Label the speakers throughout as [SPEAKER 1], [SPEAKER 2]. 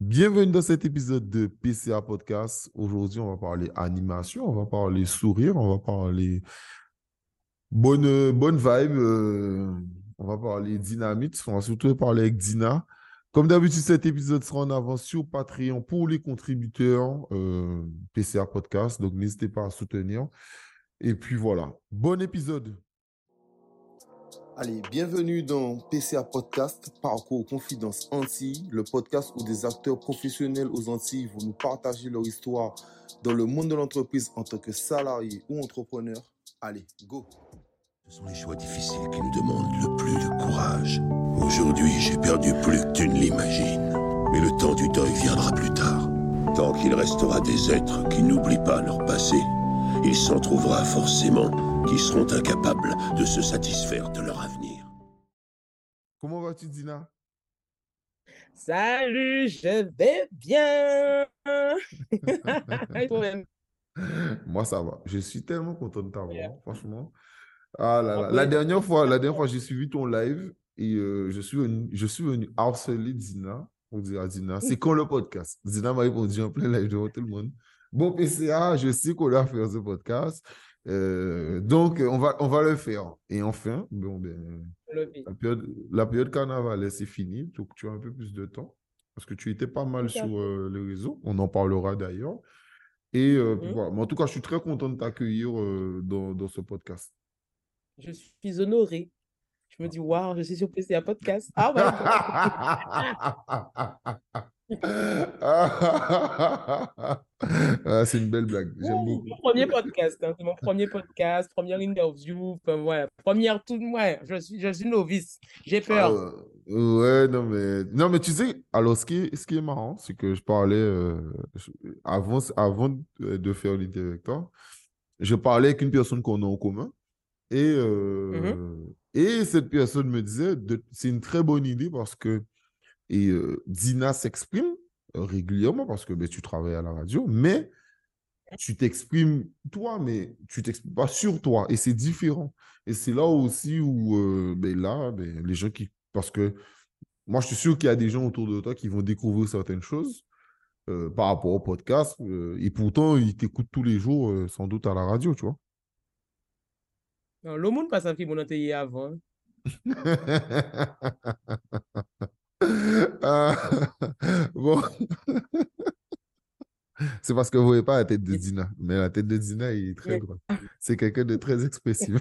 [SPEAKER 1] Bienvenue dans cet épisode de PCA Podcast. Aujourd'hui, on va parler animation, on va parler sourire, on va parler bonne, bonne vibe, euh, on va parler dynamite, on va surtout parler avec Dina. Comme d'habitude, cet épisode sera en avance sur Patreon pour les contributeurs euh, PCA Podcast, donc n'hésitez pas à soutenir. Et puis voilà, bon épisode. Allez, bienvenue dans PCA Podcast, Parcours Confidence Antilles, le podcast où des acteurs professionnels aux Antilles vont nous partager leur histoire dans le monde de l'entreprise en tant que salarié ou entrepreneur. Allez, go
[SPEAKER 2] Ce sont les choix difficiles qui nous demandent le plus de courage. Aujourd'hui, j'ai perdu plus que tu ne l'imagines. Mais le temps du deuil viendra plus tard. Tant qu'il restera des êtres qui n'oublient pas leur passé, il s'en trouvera forcément qui seront incapables de se satisfaire de leur avenir.
[SPEAKER 1] Comment vas-tu, Dina?
[SPEAKER 3] Salut, je vais bien.
[SPEAKER 1] Moi, ça va. Je suis tellement content de t'avoir, franchement. Ah là là. La dernière fois, la dernière fois, j'ai suivi ton live et euh, je suis venu, je suis venu harceler Dina pour dire à Dina, c'est quand le podcast? Dina m'a répondu en plein live devant tout le monde. Bon, PCA, je sais qu'on doit faire ce podcast. Euh, donc, on va, on va le faire. Et enfin, bon, ben, la, période, la période carnaval, c'est fini. Donc, tu as un peu plus de temps. Parce que tu étais pas mal sur euh, le réseau. On en parlera d'ailleurs. Et euh, mmh. voilà. Mais en tout cas, je suis très content de t'accueillir dans, dans, ce podcast.
[SPEAKER 3] Je suis honoré. Je me dis, waouh, je suis sur PCA Podcast. Ah ouais.
[SPEAKER 1] ah, c'est une belle blague. J'aime beaucoup.
[SPEAKER 3] Mon premier podcast, hein, c'est mon premier podcast, première interview, ouais, première tout, ouais, je suis, je suis novice, j'ai peur.
[SPEAKER 1] Ah, ouais, non mais, non mais tu sais, alors ce qui est, ce qui est marrant, c'est que je parlais euh, avant, avant de faire l'interview avec toi, je parlais avec une personne qu'on a en commun et euh, mm-hmm. et cette personne me disait, c'est une très bonne idée parce que et euh, Dina s'exprime euh, régulièrement parce que ben, tu travailles à la radio, mais tu t'exprimes toi, mais tu t'exprimes pas sur toi. Et c'est différent. Et c'est là aussi où, euh, ben, là, ben, les gens qui. Parce que moi, je suis sûr qu'il y a des gens autour de toi qui vont découvrir certaines choses par rapport au podcast. et pourtant, ils t'écoutent tous les jours, sans doute à la radio, tu vois.
[SPEAKER 3] le monde passe un film avant.
[SPEAKER 1] Ah, C'est parce que vous ne voyez pas la tête de Dina. Mais la tête de Dina est très grande. C'est quelqu'un de très expressif.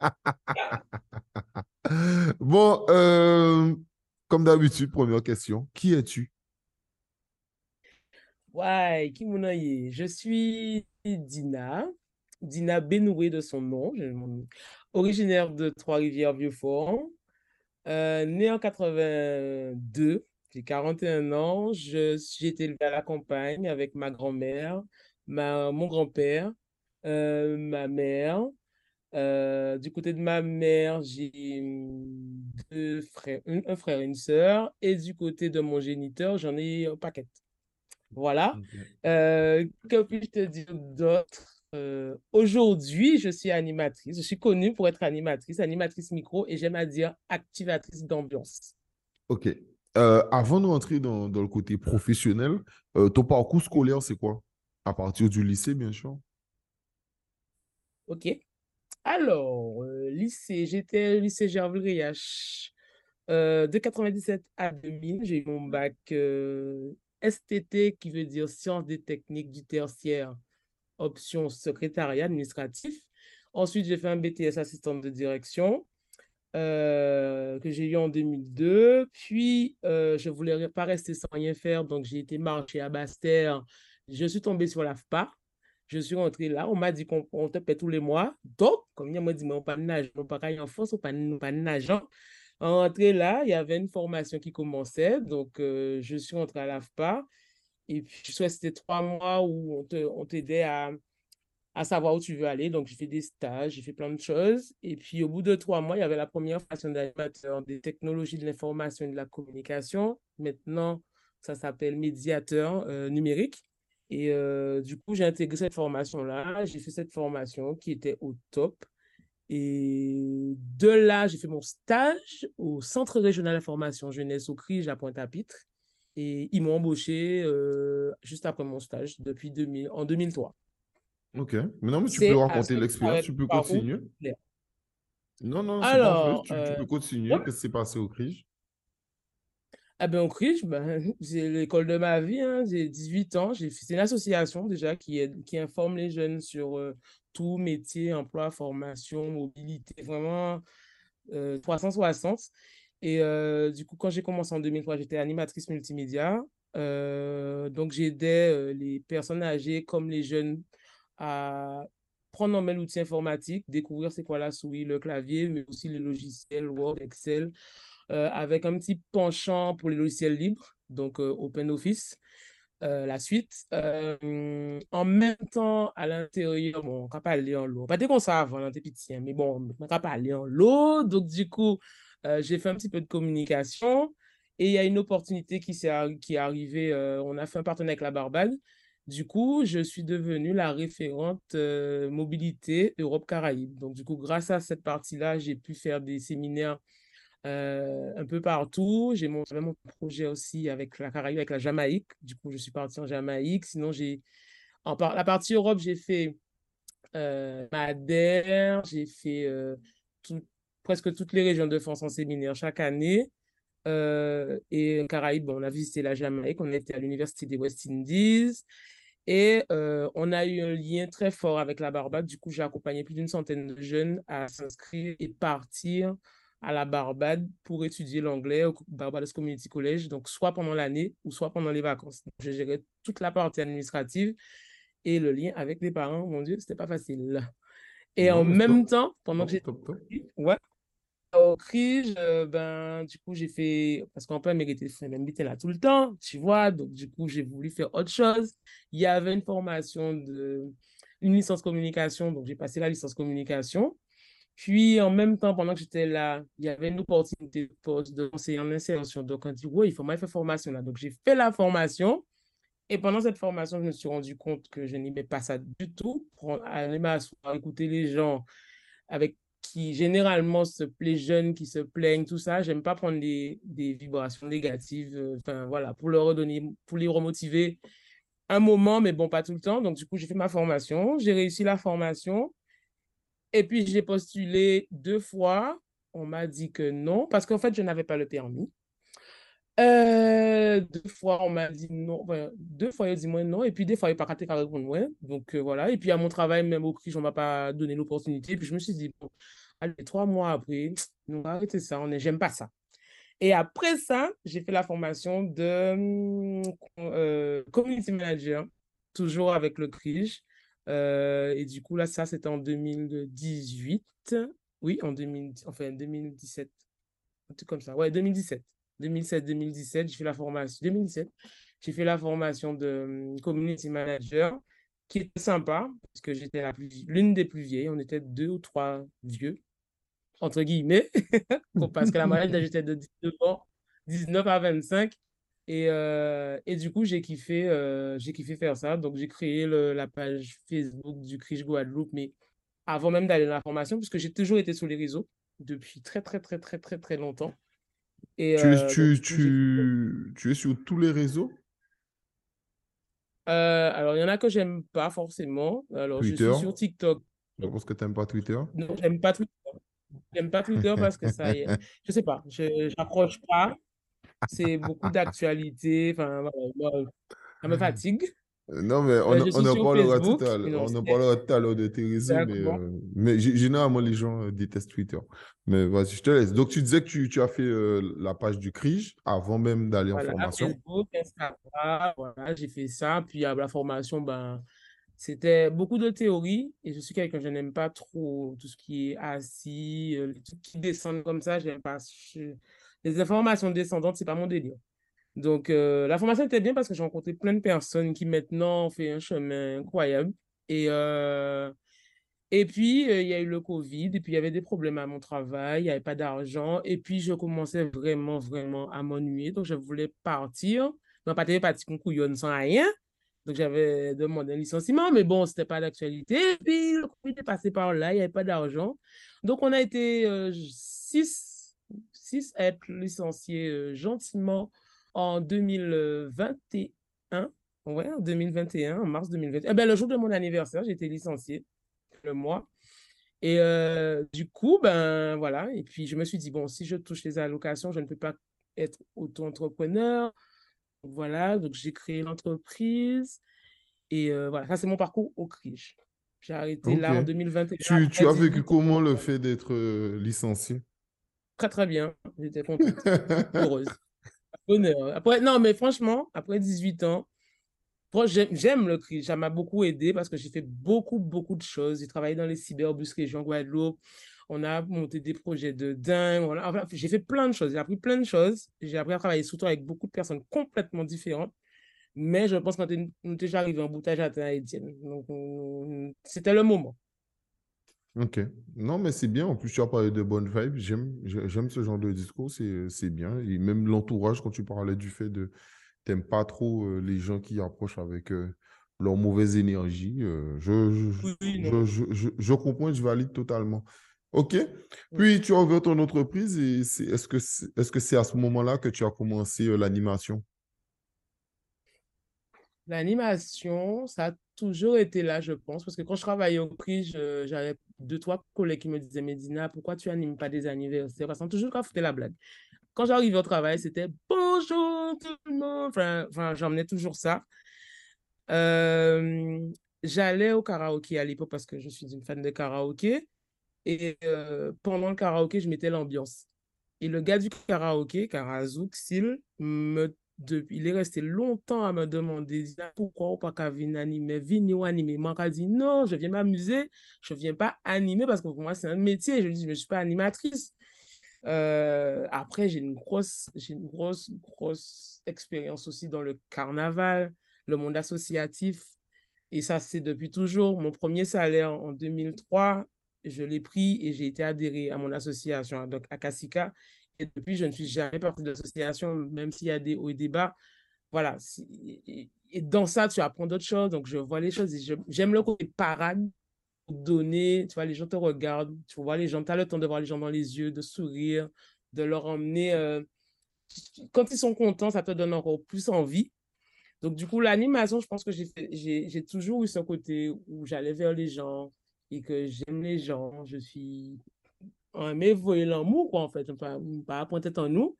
[SPEAKER 1] bon, euh, comme d'habitude, première question. Qui es-tu?
[SPEAKER 3] Ouais, qui Je suis Dina. Dina Benoué de son nom. Originaire de Trois-Rivières-Vieux-Fort. Euh, né en 82, j'ai 41 ans. J'ai été élevé à la campagne avec ma grand-mère, mon grand-père, euh, ma mère. Euh, du côté de ma mère, j'ai deux frères, un, frère et une sœur. Et du côté de mon géniteur, j'en ai un paquet. Voilà. que puis-je te dire d'autre? Euh, aujourd'hui, je suis animatrice. Je suis connue pour être animatrice, animatrice micro et j'aime à dire activatrice d'ambiance.
[SPEAKER 1] OK. Euh, avant de rentrer dans, le côté professionnel, euh, ton parcours scolaire, c'est quoi? À partir du lycée, bien sûr.
[SPEAKER 3] OK. Alors, lycée, j'étais lycée Gerville Riache. de 97 à 2000, j'ai eu mon bac STT, qui veut dire Sciences des techniques du tertiaire option secrétariat administratif. Ensuite, j'ai fait un BTS assistant de direction euh, que j'ai eu en 2002. Puis, euh, je ne voulais pas rester sans rien faire, donc j'ai été marcher à Bastère. Je suis tombée sur l'AFPA. Je suis rentrée là. On m'a dit qu'on te paie tous les mois. Donc, comme il m'a dit, mais on pas nage, on pas en France, on pas nageant. En rentrée là, il y avait une formation qui commençait. Donc, euh, je suis rentrée à l'AFPA. Et puis, je c'était trois mois où on t'aidait à, à savoir où tu veux aller. Donc, j'ai fait des stages, j'ai fait plein de choses. Et puis, au bout de trois mois, il y avait la première formation d'animateur des technologies de l'information et de la communication. Maintenant, ça s'appelle médiateur euh, numérique. Et euh, du coup, j'ai intégré cette formation-là. J'ai fait cette formation qui était au top. Et de là, j'ai fait mon stage au Centre régional d'information jeunesse au CRIJ à Pointe-à-Pitre. Et ils m'ont embauché euh, juste après mon stage depuis 2000, en 2003.
[SPEAKER 1] Ok. Mais non, mais tu peux raconter l'expérience, tu peux continuer. Non, non, pas Tu, tu, peux continuer. Qu'est-ce qui s'est passé au CRIJ?
[SPEAKER 3] Ah ben, au CRIJ, ben, c'est l'école de ma vie. Hein. J'ai 18 ans. C'est une association déjà qui, qui informe les jeunes sur tout métier, emploi, formation, mobilité, vraiment 360. Et du coup, quand j'ai commencé en 2003, j'étais animatrice multimédia. donc, j'aidais les personnes âgées comme les jeunes à prendre en main l'outil informatique, découvrir c'est quoi la souris, le clavier, mais aussi les logiciels Word, Excel, avec un petit penchant pour les logiciels libres, donc OpenOffice. Euh, la suite. Euh, en même temps, à l'intérieur, bon, on ne va pas aller en l'eau. Pas dès qu'on savait, on était mais bon, on ne va pas aller en l'eau. Donc, du coup, euh, j'ai fait un petit peu de communication et il y a une opportunité qui, est, qui est arrivée. on a fait un partenariat avec la Barbade. Du coup, je suis devenue la référente mobilité Europe-Caraïbes. Donc, du coup, grâce à cette partie-là, j'ai pu faire des séminaires euh, un peu partout. J'ai mon, mon projet aussi avec la Caraïbe, avec la Jamaïque. Du coup, je suis partie en Jamaïque. Sinon, j'ai en la partie Europe, j'ai fait euh, Madère, j'ai fait euh, presque toutes les régions de France en séminaire chaque année. Euh, et Caraïbes, on a visité la Jamaïque, on était à l'Université des West Indies. Et on a eu un lien très fort avec la Barbade. Du coup, j'ai accompagné plus d'une centaine de jeunes à s'inscrire et partir à la Barbade pour étudier l'anglais au Barbados Community College, donc soit pendant l'année ou soit pendant les vacances. je gérais toute la partie administrative et le lien avec les parents, mon Dieu, c'était pas facile. Et en même temps, pendant que j'étais ouais, au CRIJ, ben, du coup, j'ai fait, parce qu'en peut mériter même était là tout le temps, tu vois, donc du coup, j'ai voulu faire autre chose. Il y avait une formation de, une licence communication, donc j'ai passé la licence communication. Puis, en même temps, pendant que j'étais là, il y avait une opportunité de poste de conseiller en insertion. Donc, on dit, oui, il faut moi faire formation là. Donc, j'ai fait la formation. Et pendant cette formation, je me suis rendu compte que je n'aimais pas ça du tout. Aller m'asseoir, écouter les gens avec qui généralement se plaît jeunes, qui se plaignent, tout ça. J'aime pas prendre des, vibrations négatives. Euh, enfin, voilà, pour leur redonner, pour les remotiver un moment, mais bon, pas tout le temps. Donc, du coup, j'ai fait ma formation. J'ai réussi la formation. Et puis, j'ai postulé deux fois. On m'a dit que non, parce qu'en fait, je n'avais pas le permis. Euh, deux fois, on m'a dit non. deux fois, il a dit moi non. Et puis, des fois, il n'a pas qu'à répondre. Donc, euh, voilà. Et puis, à mon travail, même au prix, on ne m'a pas donné l'opportunité. Puis, je me suis dit, bon, allez, trois mois après, on va arrêter ça. On est, j'aime pas ça. Et après ça, j'ai fait la formation de euh, community manager, toujours avec le CRIJ. Et du coup, là, ça, c'était en 2018. Oui, en 2000, enfin, 2017. Un truc comme ça. Ouais, 2017. 2007-2017, j'ai fait la formation. 2017, j'ai fait la formation de hum, community manager qui était sympa parce que j'étais l'une des plus vieilles. On était deux ou trois vieux, entre guillemets, parce que la moyenne j'étais de 19 ans, 19 à 25. Et, euh, et, du coup, j'ai kiffé, euh, j'ai kiffé faire ça. Donc, j'ai créé le, la page Facebook du Criche Guadeloupe, mais avant même d'aller dans la formation, puisque j'ai toujours été sur les réseaux depuis très, très, très, très, très, très longtemps.
[SPEAKER 1] Et, tu, euh, tu, tu, tu, es sur tous les réseaux?
[SPEAKER 3] Alors, il y en a que j'aime pas forcément. Alors, Twitter. je suis sur TikTok.
[SPEAKER 1] Je pense que tu n'aimes pas Twitter
[SPEAKER 3] Non, j'aime pas Twitter. J'aime pas Twitter parce que ça, je sais pas, je n'approche pas c'est beaucoup d'actualité. Enfin, ça me fatigue.
[SPEAKER 1] Euh, non, mais on, on en parlera tout à l'heure. On en parlera tout à l'heure de tes réseaux, mais, euh, mais généralement, les gens euh, détestent Twitter. Mais vas-y, je te laisse. Donc, tu disais que tu, tu as fait la page du CRIJ avant même d'aller en formation.
[SPEAKER 3] Facebook, Instagram, voilà, j'ai fait ça. Puis, à la formation, ben, c'était beaucoup de théorie. Et je suis quelqu'un, je n'aime pas trop tout ce qui est assis, tout qui descend comme ça. Pas les informations descendantes, c'est pas mon délire. Donc, euh, la formation était bien parce que j'ai rencontré plein de personnes qui maintenant ont fait un chemin incroyable. Et, euh, et puis, euh, il y a eu le Covid, et puis il y avait des problèmes à mon travail, il n'y avait pas d'argent, et puis je commençais vraiment, vraiment à m'ennuyer. Donc, je voulais partir. Je pas parti qu'on couillonne sans rien. Donc, j'avais demandé un licenciement, mais bon, ce n'était pas d'actualité. Et puis, le Covid est passé par là, il n'y avait pas d'argent. Donc, on a été six à être licencié euh, gentiment en 2021. Ouais, en 2021, en mars 2021. Eh ben, le jour de mon anniversaire, j'ai été licenciée le mois. Et euh, du coup, ben voilà. Et puis, je me suis dit, bon, si je touche les allocations, je ne peux pas être auto-entrepreneur. Voilà, donc j'ai créé l'entreprise. Et euh, voilà, ça, c'est mon parcours au CRIJ. J'ai arrêté là en 2021.
[SPEAKER 1] Tu, tu as vécu comment le fait d'être euh, licencié?
[SPEAKER 3] Très, très bien. J'étais contente, heureuse. Après, non, mais franchement, après 18 ans, J'aime le CRI, ça m'a beaucoup aidé parce que j'ai fait beaucoup, beaucoup de choses. J'ai travaillé dans les cyberbus région Guadeloupe. On a monté des projets de dingue. Enfin, j'ai fait plein de choses. J'ai appris plein de choses. J'ai appris à travailler surtout avec beaucoup de personnes complètement différentes. Mais je pense qu'on est déjà arrivé en boutage à Étienne. Donc, c'était le moment.
[SPEAKER 1] Ok. Non, mais c'est bien. En plus, tu as parlé de bonnes vibes. J'aime ce genre de discours. C'est bien. Et même l'entourage, quand tu parlais du fait de t'aimes pas trop euh, les gens qui approchent avec euh, leur mauvaise énergie. Euh, je, je, je, je, comprends et je valide totalement. OK. Puis, tu as ouvert ton entreprise et est-ce que c'est -ce à ce moment-là que tu as commencé l'animation?
[SPEAKER 3] L'animation, ça a toujours été là, je pense, parce que quand je travaillais au prix, j'avais deux, trois collègues qui me disaient, Medina, pourquoi tu animes pas des anniversaires? Parce qu'on toujours qu'à foutre la blague. Quand j'arrivais au travail, c'était bonjour tout le monde. Enfin, enfin j'emmenais toujours ça. Euh, j'allais au karaoké à l'époque parce que je suis une fan de karaoké. Et euh, pendant le karaoké, je mettais l'ambiance. Et le gars du karaoké, Karazouk, Sil, me, depuis, il est resté longtemps à me demander pourquoi on pas qu'à venir animer, venir animer? Moi, j'ai dit non, je viens m'amuser, je viens pas animer parce que pour moi, c'est un métier. Je dis, je ne suis pas animatrice. Euh, après, j'ai une grosse, j'ai une grosse, grosse expérience aussi dans le carnaval, le monde associatif. Et ça, c'est depuis toujours. Mon premier salaire en 2003, je l'ai pris et j'ai été adhéré à mon association, donc à Kassika. Et depuis, je ne suis jamais partie de l'association, même s'il y a des hauts et des bas. Voilà. Et dans ça, tu apprends d'autres choses. Donc, je vois les choses j'aime le côté parade donner, tu vois, les gens te regardent, tu vois les gens, tu as le temps de voir les gens dans les yeux, de sourire, de leur emmener. Euh, quand ils sont contents, ça te donne encore plus envie. Donc, du coup, l'animation, je pense que j'ai toujours eu ce côté où j'allais vers les gens et que j'aime les gens. Je suis un voyez l'amour, quoi, en fait, pas, pas pointer en nous.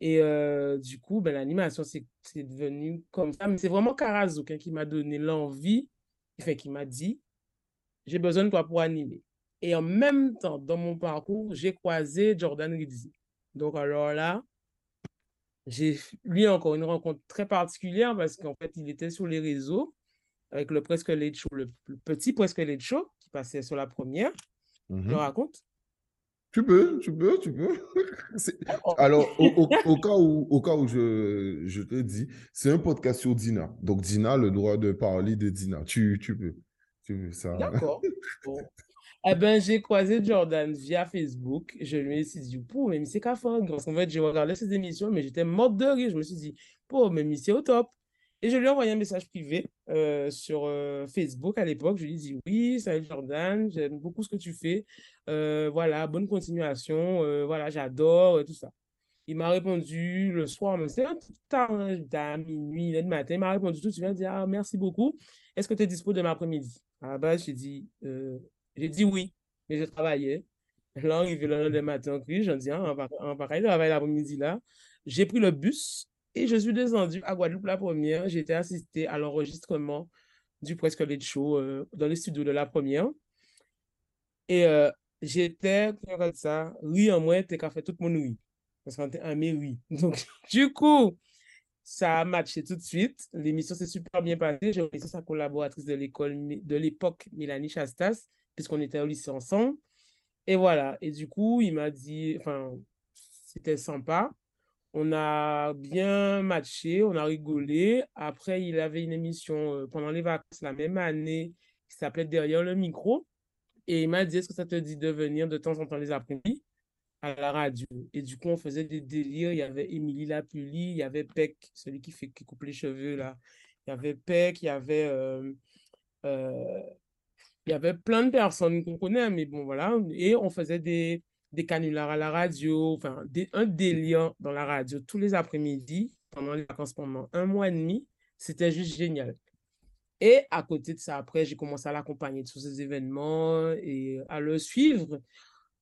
[SPEAKER 3] Et euh, du coup, ben, l'animation, c'est devenu comme ça. Mais c'est vraiment Karazouk hein, qui m'a donné l'envie, enfin, qui m'a dit j'ai besoin de toi pour animer. Et en même temps, dans mon parcours, j'ai croisé Jordan Rizzi. Donc, alors là, j'ai lui encore une rencontre très particulière parce qu'en fait, il était sur les réseaux avec le Presque Late Show, le, petit Presque Late Show qui passait sur la première. Je le mhm. raconte.
[SPEAKER 1] Tu peux, tu peux, tu peux. Alors, au, cas où, au cas où je, je te dis, c'est un podcast sur Dina. Donc, Dina le droit de parler de Dina. Tu, tu peux.
[SPEAKER 3] D'accord. Eh ben, j'ai croisé Jordan via Facebook. Je lui ai dit, pour, mais c'est qu'à qu'en fait, j'ai regardé ses émissions, mais j'étais morte de rire. Je me suis dit, pour, mais c'est au top. Et je lui ai envoyé un message privé euh, sur euh, Facebook à l'époque. Je lui ai dit, oui, salut Jordan, j'aime beaucoup ce que tu fais. Euh, voilà, bonne continuation. voilà, j'adore, tout ça. Il m'a répondu le soir, c'est un tard, hein, à minuit, le matin. Il m'a répondu tout de suite. Il dit, ah, merci beaucoup. Est-ce que tu es dispo demain après-midi? À la base, j'ai dit, j'ai dit oui, mais je travaillais. Là, arrivé le lendemain matin, j'en dis, ah, en pareil, je travaille l'après-midi là. J'ai pris le bus et je suis descendu à Guadeloupe la première. J'ai été assisté à l'enregistrement du Presque Late Show euh, dans les studios de la première. Et euh, j'étais, comme ça, oui, en moins, t'es qu'à faire toute mon nuit. Parce qu'on était un mais oui. Donc, du coup, ça a matché tout de suite. L'émission s'est super bien passée. J'ai reçu sa collaboratrice de l'école de l'époque, Mélanie Chastas, puisqu'on était au lycée ensemble. Et voilà. Et du coup, il m'a dit, enfin, c'était sympa. On a bien matché, on a rigolé. Après, il avait une émission euh, pendant les vacances la même année qui s'appelait Derrière le micro. Et il m'a dit, est-ce que ça te dit de venir de temps en temps les après-midi à la radio? Et du coup, on faisait des délires. Il y avait Émilie Lapuli, il y avait Peck, celui qui, fait, qui coupe les cheveux, là. Il y avait Peck, il y avait... Euh, euh, il y avait plein de personnes qu'on connaît, mais bon, voilà. Et on faisait des, des canulars à la radio, enfin, un délire dans la radio tous les après-midi pendant les vacances pendant un mois et demi. C'était juste génial. Et à côté de ça, après, j'ai commencé à l'accompagner de tous ces événements et à le suivre.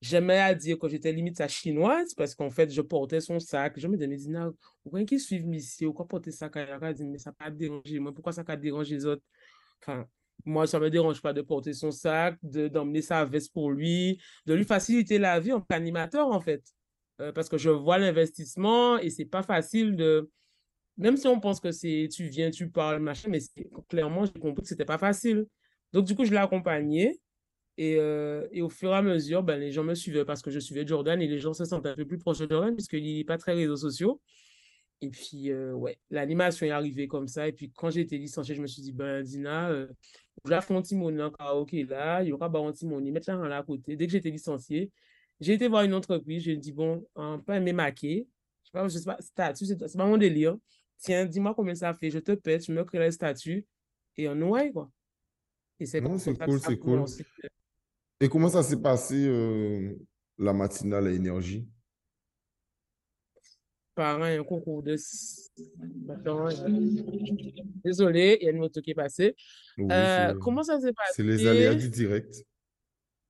[SPEAKER 3] J'aimais à dire que j'étais limite sa chinoise parce qu'en fait, je portais son sac. Je me disais, mais pourquoi qu'ils suivent ici? Pourquoi porter ça quand il mais ça n'a pas dérangé moi? Pourquoi ça a dérangé les autres? Enfin, moi, ça ne me dérange pas de porter son sac, d'emmener sa veste pour lui, de lui faciliter la vie en tant qu'animateur, en fait. Euh, parce que je vois l'investissement et c'est pas facile de. Même si on pense que c'est tu viens, tu parles, machin, mais clairement, j'ai compris que c'était pas facile. Donc, du coup, je l'ai accompagné. Et, euh, et, au fur et à mesure, ben, les gens me suivaient parce que je suivais Jordan et les gens se sentaient un peu plus proches de Jordan puisqu'il n'est pas très réseaux sociaux. Et puis, euh, ouais, l'animation est arrivée comme ça. Et puis, quand j'ai été licenciée, je me suis dit, ben, Dina, euh, je vais faire un petit en karaoké là, il y aura un petit mettre là, à côté. Dès que j'étais licenciée, j'ai été voir une entreprise, j'ai dit, bon, un pas aimé maquer. Je sais pas, je sais pas, statut, c'est pas mon délire. Tiens, dis-moi combien ça fait, je te paie, tu me crées le statut et on ouais, quoi.
[SPEAKER 1] Et c'est cool, c'est cool. Et comment ça s'est passé euh, la matinale à énergie?
[SPEAKER 3] Pareil, un concours de. Désolé, il y a une moto qui est passée. Euh, comment ça s'est passé?
[SPEAKER 1] C'est les aléas du direct.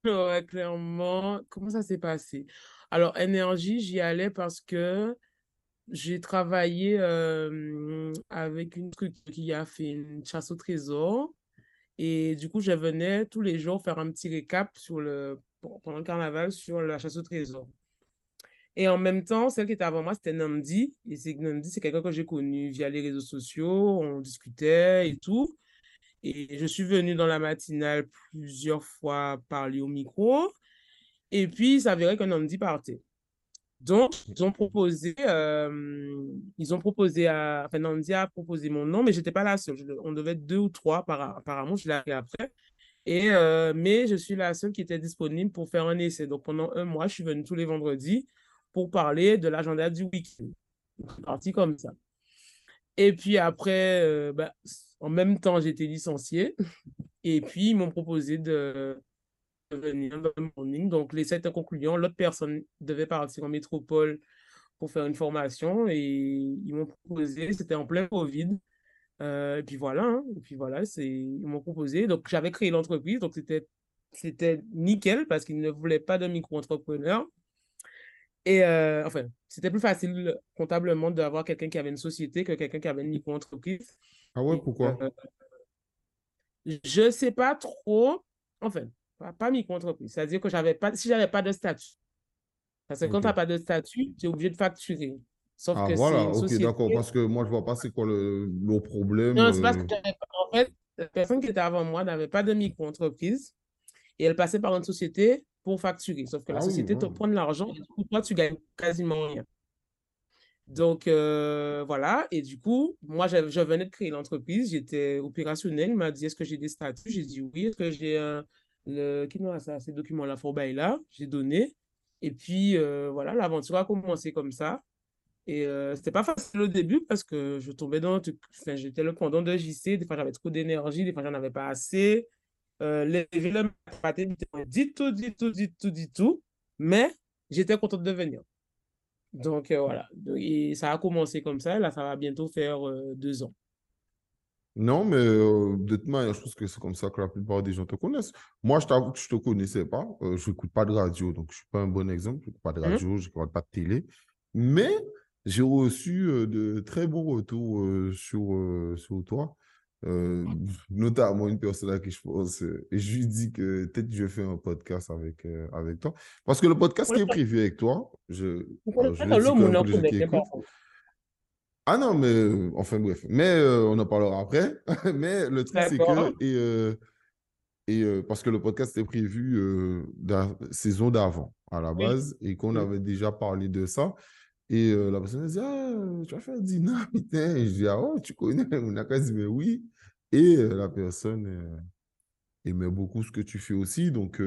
[SPEAKER 3] Ouais, clairement. Comment ça s'est passé? Alors, énergie, j'y allais parce que j'ai travaillé euh, avec une truc qui a fait une chasse au trésor. Et du coup, je venais tous les jours faire un petit récap sur le, pendant le carnaval sur la chasse au trésor. Et en même temps, celle qui était avant moi, c'était Namdi. Et c'est Namdi, c'est quelqu'un que j'ai connu via les réseaux sociaux. On discutait et tout. Et je suis venue dans la matinale plusieurs fois parler au micro. Et puis, il s'avérait qu'un Namdi partait. Donc, ils ont proposé, euh, ils ont proposé à, enfin, Namdi a proposé mon nom, mais je n'étais pas la seule. on devait être deux ou trois, apparemment, je l'ai appris après. Et, euh, mais je suis la seule qui était disponible pour faire un essai. Donc, pendant un mois, je suis venue tous les vendredis pour parler de l'agenda du week-end. Parti comme ça. Et puis après, euh, bah, en même temps, j'étais licenciée. Et puis, ils m'ont proposé de, venir dans le morning. Donc, les sept concluants, l'autre personne devait partir en métropole pour faire une formation. Et ils m'ont proposé, c'était en plein Covid. Euh, et puis voilà, hein. et puis voilà, ils m'ont proposé. Donc, j'avais créé l'entreprise. Donc, c'était, c'était nickel parce qu'ils ne voulaient pas de micro-entrepreneur. Et euh, enfin, c'était plus facile comptablement d'avoir quelqu'un qui avait une société que quelqu'un qui avait une micro-entreprise.
[SPEAKER 1] Ah ouais, pourquoi? Euh,
[SPEAKER 3] je ne sais pas trop. Enfin, pas, pas micro-entreprise. C'est-à-dire que j'avais pas, si j'avais pas de statut. Parce que quand tu n'as pas de statut, tu es obligé de facturer.
[SPEAKER 1] Sauf ah, que voilà, ok, d'accord. Parce que moi, je ne vois pas c'est quoi le, le problème.
[SPEAKER 3] Non, c'est parce euh. que, en fait, la personne qui était avant moi n'avait pas de micro-entreprise et elle passait par une société pour facturer. Sauf que la société te prend de l'argent et du coup, toi, tu gagnes quasiment rien. Donc, euh, voilà. Et du coup, moi, je, venais de créer l'entreprise. J'étais opérationnel. Il m'a dit, est-ce que j'ai des statuts? J'ai dit oui. Est-ce que j'ai un... Le, qui a ça, ces documents-là, faut là? J'ai donné. Et puis, euh, voilà, l'aventure a commencé comme ça. Et euh, c'était pas facile au début parce que je tombais dans... Enfin, j'étais le pendant de JC. Des fois, j'avais trop d'énergie. Des fois, j'en avais pas assez. Euh, les vilains dit tout, dit tout, dit tout, dit tout, mais j'étais contente de venir. Donc euh, voilà, et ça a commencé comme ça, là ça va bientôt faire euh, deux ans.
[SPEAKER 1] Non, mais de toute manière, je pense que c'est comme ça que la plupart des gens te connaissent. Moi, je t'avoue que je ne te connaissais pas. je n'écoute pas de radio, donc je ne suis pas un bon exemple. Je n'écoute pas de mmh. radio, je n'écoute pas de télé. Mais j'ai reçu de très bons retours sur, sur toi. Euh, notamment une personne à qui je pense, euh, et je lui dis que peut-être je fais un podcast avec, euh, avec toi. Parce que le podcast qui est prévu avec toi, je, je Ah non, mais enfin bref, mais on en parlera après. mais le truc, c'est que, et, et parce que le podcast est prévu la saison d'avant à la base, et qu'on avait déjà parlé de ça. Et la personne dit, ah, tu vas faire dîner, putain. Et je dis, ah, oh, tu connais. On a quasi mais oui. Et la personne aimait beaucoup ce que tu fais aussi. Donc,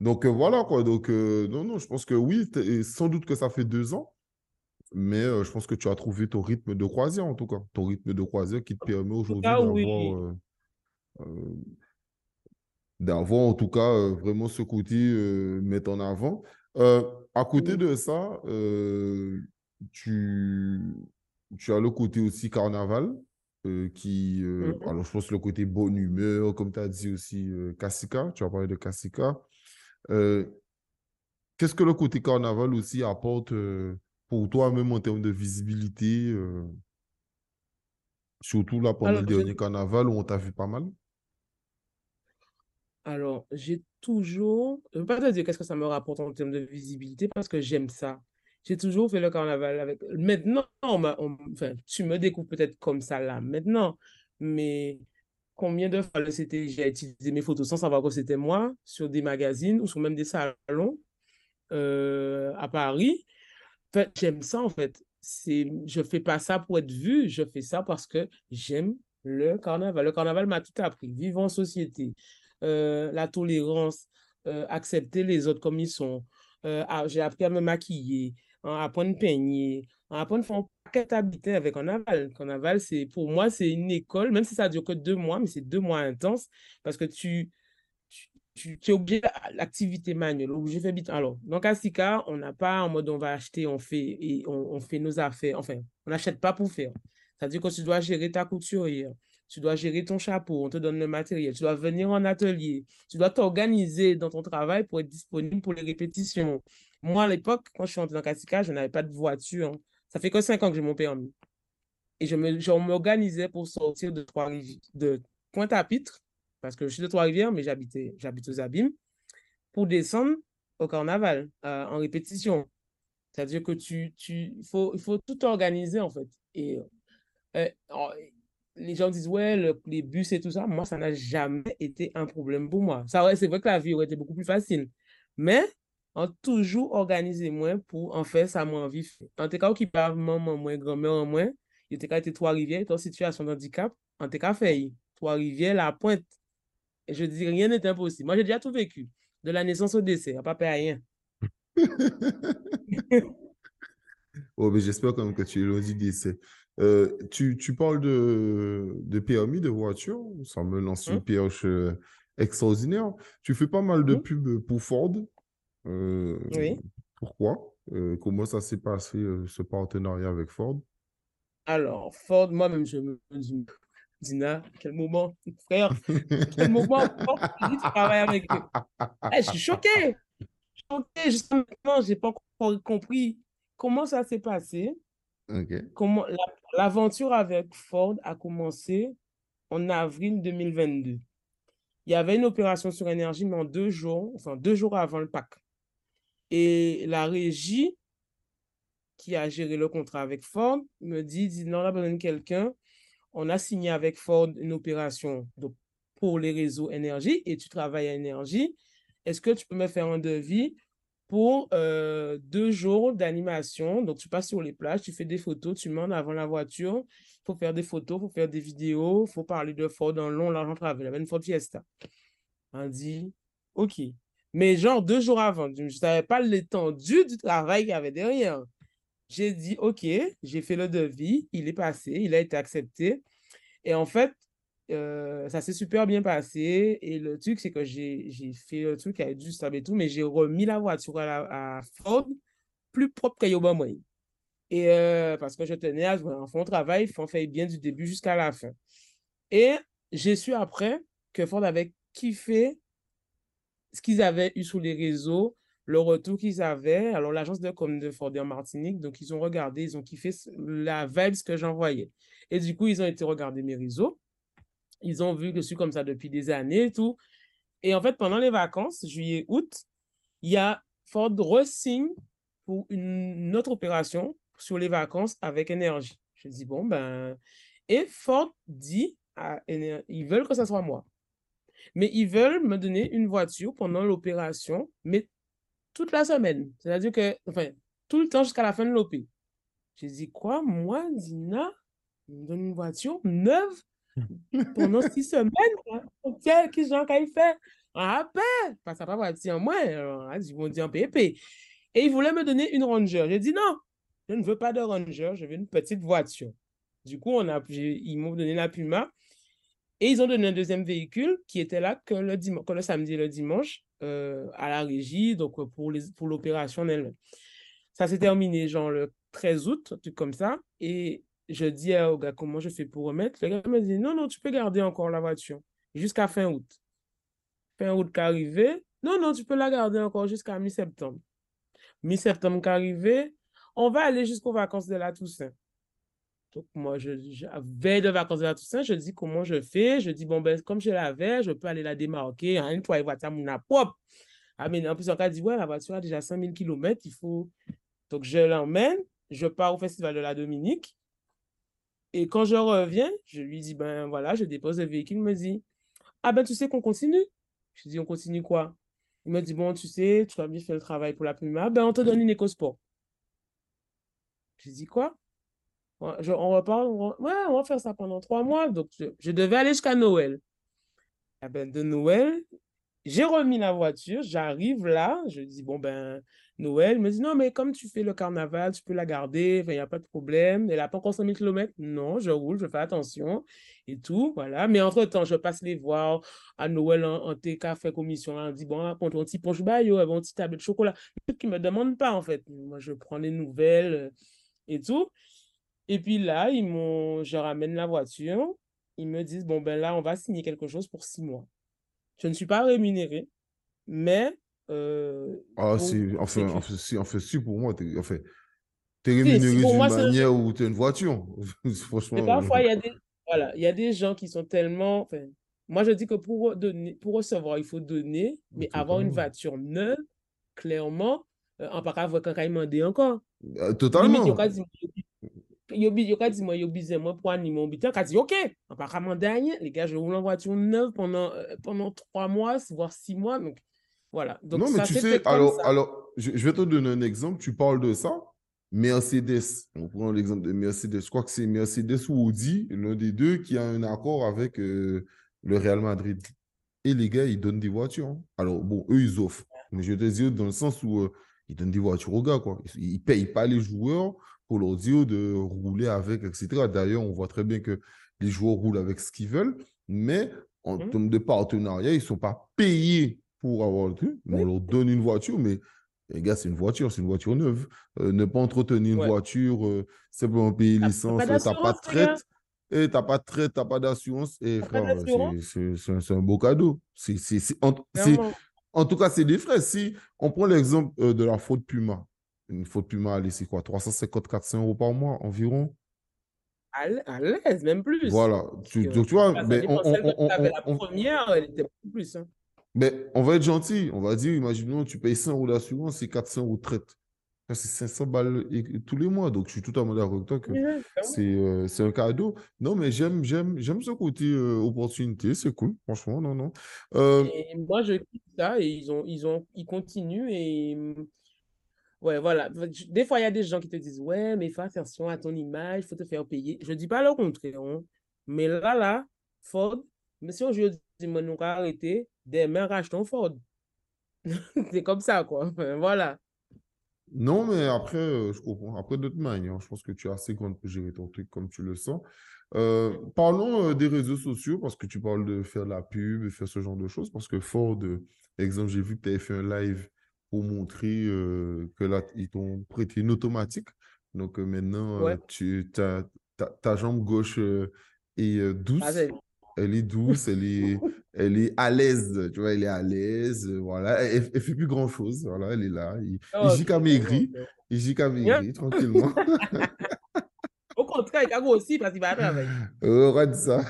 [SPEAKER 1] donc voilà, quoi. Donc, non, non, je pense que oui, sans doute que ça fait deux ans. Mais je pense que tu as trouvé ton rythme de croisière, en tout cas. Ton rythme de croisière qui te permet aujourd'hui d'avoir, d'avoir, en tout cas, vraiment ce côté mettre en avant. à côté de ça, tu tu as le côté aussi carnaval, euh, qui, euh,
[SPEAKER 3] Mhm.
[SPEAKER 1] alors je pense le côté bonne humeur, comme tu as dit aussi, euh, Kassika, tu as parlé de Kassika. Euh, Qu'est-ce que le côté carnaval aussi apporte euh, pour toi, même en termes de visibilité, euh, surtout là pendant le
[SPEAKER 3] Alors, je-
[SPEAKER 1] dernier carnaval où on t'a vu pas mal?
[SPEAKER 3] alors, j'ai toujours, je ne veux pas te dire qu'est-ce que ça me rapporte en termes de visibilité parce que j'aime ça. J'ai toujours fait le carnaval avec. Maintenant, enfin, tu me découvres peut-être comme ça là maintenant, mais combien de fois c'était, j'ai utilisé mes photos sans savoir que c'était moi sur des magazines ou sur même des salons euh, à Paris. J'aime ça en fait. C'est, je fais pas ça pour être vu, je fais ça parce que j'aime le carnaval. Le carnaval m'a tout appris. Vivre en société, euh, la tolérance, euh, accepter les autres comme ils sont. À- j'ai appris à me maquiller, à apprendre à peigner, à apprendre à faire un paquet d'habiter avec carnaval. Carnaval, c'est, pour moi, c'est une école, même si ça dure que deux mois, mais c'est deux mois intenses parce que tu, tu, es obligé, l'activité manuelle, obligé de faire vite. Alors, dans Castica, on n'a pas en mode on va acheter, on fait, on, on fait nos affaires. Enfin, on n'achète pas pour faire. C'est-à-dire que tu dois gérer ta couturière, tu dois gérer ton chapeau, on te donne le matériel, tu dois venir en atelier, tu dois t'organiser dans ton travail pour être disponible pour les répétitions. Moi, à l'époque, quand je suis entrée dans Castica, je n'avais pas de voiture. hein. Ça fait que cinq ans que j'ai mon permis. Et je m'organisais pour sortir de de Pointe-à-Pitre, parce que je suis de Trois-Rivières, mais j'habite aux Abîmes, pour descendre au carnaval, euh, en répétition. C'est-à-dire que tu, tu, faut, il faut tout organiser, en fait. Et euh, oh, les gens disent, ouais, le- les bus et tout ça. Moi, ça n'a jamais été un problème pour moi. C'est vrai que la vie aurait été beaucoup plus facile. Mais, on toujours organisé moins pour en faire ça moins vif. En tout cas, qui parle maman moins, grand-mère en moins, il était été Trois-Rivières, en situation de handicap, en tout cas, fait Trois-Rivières, la pointe. Et je dis, rien n'est impossible. Moi, j'ai déjà tout vécu. De la naissance au décès, on pas payé rien.
[SPEAKER 1] Oh, mais j'espère quand même que tu es loin du décès. Euh, tu, tu parles de, de permis de voiture, ça me lance une pioche euh, extraordinaire. Tu fais pas mal de
[SPEAKER 3] hum,
[SPEAKER 1] pubs pour Ford. Euh,
[SPEAKER 3] Oui.
[SPEAKER 1] pourquoi? Euh, comment ça s'est passé, euh, ce partenariat avec Ford?
[SPEAKER 3] Alors, Ford, moi-même, je me dis, Dina, quel moment, frère, quel moment de travailler avec eux? Eh, je suis choquée. Choquée. Jusqu'à maintenant, je n'ai pas encore compris comment ça s'est passé. Comment la- l'aventure avec Ford a commencé en avril 2022. Il y avait une opération sur énergie, mais en deux jours, enfin deux jours avant le Pâques. Et la régie qui a géré le contrat avec Ford me dit, non, on a besoin de quelqu'un. On a signé avec Ford une opération pour les réseaux énergie et tu travailles à énergie. Est-ce que tu peux me faire un devis pour euh, deux jours d'animation? Donc, tu passes sur les plages, tu fais des photos, tu montes avant la voiture. Il faut faire des photos, il faut faire des vidéos, il faut parler de Ford en long, large, en travers. Il y avait une Ford Fiesta. On dit, OK. Mais genre deux jours avant, je ne savais pas l'étendue du travail qu'il y avait derrière. J'ai dit, OK, j'ai fait le devis, il est passé, il a été accepté. Et en fait, euh, ça s'est super bien passé. Et le truc, c'est que j'ai fait le truc avec du sable et tout, mais j'ai remis la voiture à, à Ford plus propre qu'à Yobamwe. Et euh, parce que je tenais à faire un travail, il faut faire bien du début jusqu'à la fin. Et j'ai su après que Ford avait kiffé ce qu'ils avaient eu sur les réseaux, le retour qu'ils avaient. Alors, l'agence de com de Ford en Martinique, donc ils ont regardé, ils ont kiffé la vibes que j'envoyais. Et du coup, ils ont été regarder mes réseaux. Ils ont vu que je suis comme ça depuis des années et tout. Et en fait, pendant les vacances, juillet, août, il y a Ford re-signe pour une autre opération sur les vacances avec énergie. Je dis, bon, ben. Et Ford dit, à Éner- ils veulent que ça soit moi. Mais ils veulent me donner une voiture pendant l'opération, mais toute la semaine. C'est-à-dire que, enfin, tout le temps jusqu'à la fin de l'OP. J'ai dit, quoi, moi, Dina, il me donne une voiture neuve pendant six semaines? Tiens, qu'est-ce que j'ai fait? Ah ben, parce que pas voiture en moins. Alors, hein, ils vont dire en PP. Et ils voulaient me donner une Ranger. J'ai dit, non, je ne veux pas de Ranger, je veux une petite voiture. Du coup, on a, ils m'ont donné la Puma. Et ils ont donné un deuxième véhicule qui était là que le, que le samedi et le dimanche euh, à la régie, donc euh, pour, l'opération elle-même. Ça s'est terminé genre le 13 août, un truc comme ça. Et je dis au gars comment je fais pour remettre? Le gars me dit non, non, tu peux garder encore la voiture jusqu'à fin août. Fin août qui arrivé, non, non, tu peux la garder encore jusqu'à mi-septembre. Mi-septembre qui arrivé, on va aller jusqu'aux vacances de la Toussaint. Donc, moi, je, veille de vacances de la Toussaint, je dis comment je fais. Je dis, bon, ben, comme je l'avais, je peux aller la démarquer. Hein, une fois, il voiture mon propre. Ah, mais en plus, on a dit, ouais, la voiture a déjà 5000 km, il faut. Donc, je l'emmène, je pars au Festival de la Dominique. Et quand je reviens, je lui dis, ben voilà, je dépose le véhicule. Il me dit, ah ben tu sais qu'on continue? Je dis, on continue quoi? Il me dit, bon, tu sais, tu as bien fait le travail pour la Puma, ben on te donne une éco-sport. Je dis, quoi? On repart, on va faire ça pendant trois mois. Donc, je, devais aller jusqu'à Noël. Ah ben, de Noël, j'ai remis la voiture, j'arrive là, je dis, bon, ben, Noël, me dit, non, mais comme tu fais le carnaval, tu peux la garder, il n'y a pas de problème. Elle n'a pas encore 100 000 km. Non, je roule, je fais attention et tout, voilà. Mais entre-temps, je passe les voir à Noël en, TK, fait commission. On dit, bon, contre un petit ponche baillot, un petit tablette de chocolat. Qui ne me demandent pas, en fait. Moi, je prends les nouvelles euh, et tout. Et puis là, ils m'ont, je ramène la voiture. Ils me disent, bon, ben là, on va signer quelque chose pour six mois. Je ne suis pas rémunéré, mais. Euh,
[SPEAKER 1] ah, c'est. Enfin, enfin, si, enfin, si, pour moi, es, enfin, es rémunéré d'une manière où tu as une voiture.
[SPEAKER 3] Franchement. Mais parfois, il y, a des, voilà, il y a des gens qui sont tellement. Enfin, moi, je dis que pour, donner, pour recevoir, il faut donner, mais avoir une voiture neuve, clairement, euh, en pas quand il m'a encore.
[SPEAKER 1] Euh, totalement
[SPEAKER 3] yo yo ka di moi yo bizé moi pour animer mon bitan ka dit OK commander rien les gars je roule en voiture neuve pendant euh, pendant trois mois voire six mois donc voilà. Donc
[SPEAKER 1] non mais tu sais alors alors je, vais te donner un exemple tu parles de ça Mercedes. On prend l'exemple de Mercedes. Je crois que c'est Mercedes ou Audi l'un des deux qui a un accord avec euh, le Real Madrid. Et les gars ils donnent des voitures hein. alors bon eux ils offrent. Mais je te dis dans le sens où euh, ils donnent des voitures aux gars quoi. Ils, ils payent pas les joueurs pour l'audio de rouler avec, etc. D'ailleurs, on voit très bien que les joueurs roulent avec ce qu'ils veulent, mais en mmh. termes de partenariat, ils ne sont pas payés pour avoir le truc. On leur donne une voiture, mais les gars, c'est une voiture, c'est une voiture neuve. Euh, ne pas entretenir une voiture, euh, simplement payer l'essence, tu n'as pas de traite. Et tu n'as pas de traite, tu n'as pas d'assurance. Et frère, c'est un beau cadeau. C'est, en, en, tout cas, c'est des frais. Si on prend l'exemple euh, de la faute Puma, une faute Puma, allez, c'est quoi 350, 400 euros par mois environ?
[SPEAKER 3] À l'aise, même plus.
[SPEAKER 1] Voilà. Tu, donc, tu vois, mais on, on,
[SPEAKER 3] la première, elle était beaucoup plus. Hein.
[SPEAKER 1] Mais on va être gentil. On va dire, imaginons, tu payes 100 euros d'assurance, c'est 400 euros de traite. C'est 500 balles tous les mois. Donc, je suis tout à fait d'accord avec toi que euh, c'est un cadeau. Non, mais j'aime ce côté euh, opportunité. C'est cool, franchement. Non, non.
[SPEAKER 3] Euh, moi, je quitte ça et ils, ont, ils, ont, ils continuent et Ouais, voilà. Des fois, il y a des gens qui te disent, ouais, mais fais attention à ton image, il faut te faire payer. Je ne dis pas le contraire. Hein. Mais là, là, Ford, mais si aujourd'hui, moi, nous arrêter, demain, rachetons Ford. C'est comme ça, quoi. voilà.
[SPEAKER 1] Non, mais après, euh, je comprends. Après, d'autres manières, je pense que tu as assez compte pour gérer ton truc comme tu le sens. Euh, parlons euh, des réseaux sociaux, parce que tu parles de faire de la pub, faire ce genre de choses, parce que Ford, exemple, j'ai vu que tu avais fait un live pour montrer que là, ils t'ont prêté une automatique. Donc maintenant, tu, ta, ta, jambe gauche est douce. Ah, elle est douce, elle est, elle est à l'aise, tu vois, elle est à l'aise, voilà, elle, ne fait plus grand chose, voilà, elle est là, il, oh, il qu'à maigrir, il gît qu'à maigrir, tranquillement.
[SPEAKER 3] Au contraire, il a aussi parce qu'il va.
[SPEAKER 1] On va ça.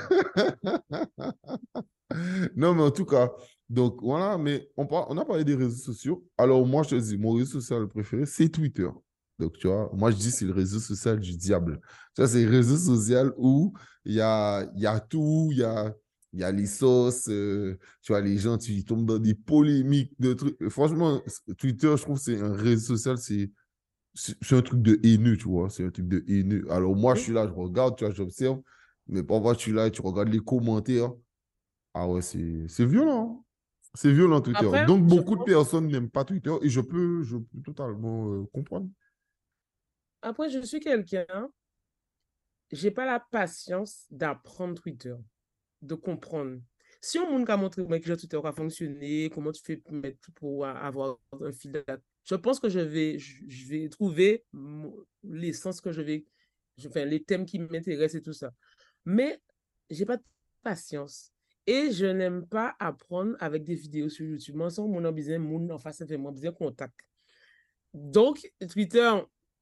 [SPEAKER 1] non, mais en tout cas, donc voilà, mais on, on a parlé des réseaux sociaux. Alors moi, je te dis, mon réseau social préféré, c'est Twitter. Donc, tu vois, moi, je dis c'est le réseau social du diable. Ça, c'est le réseau social où il y a, y a tout, il y a, y a les sauces, euh, tu vois, les gens, tu tombent dans des polémiques, de trucs. Franchement, Twitter, je trouve c'est un réseau social, c'est c'est un truc de haineux, tu vois, c'est un truc de haineux. Alors moi, je suis là, je regarde, tu vois, j'observe, mais parfois, je suis là, tu regardes les commentaires. Ah ouais, c'est violent. C'est violent Twitter. Donc beaucoup de personnes n'aiment pas Twitter et je peux, je peux totalement euh, comprendre.
[SPEAKER 3] Après, je suis quelqu'un, j'ai pas la patience d'apprendre Twitter, de comprendre. Si on m'a montré que Twitter a fonctionné, comment tu fais pour avoir un fil je pense que je vais, je, vais trouver l'essence que je vais enfin, les thèmes qui m'intéressent et tout ça. Mais j'ai pas de patience. Et je n'aime pas apprendre avec des vidéos sur YouTube. Moi, sans mon besoin, mon en face, fait mon contact. Donc, Twitter,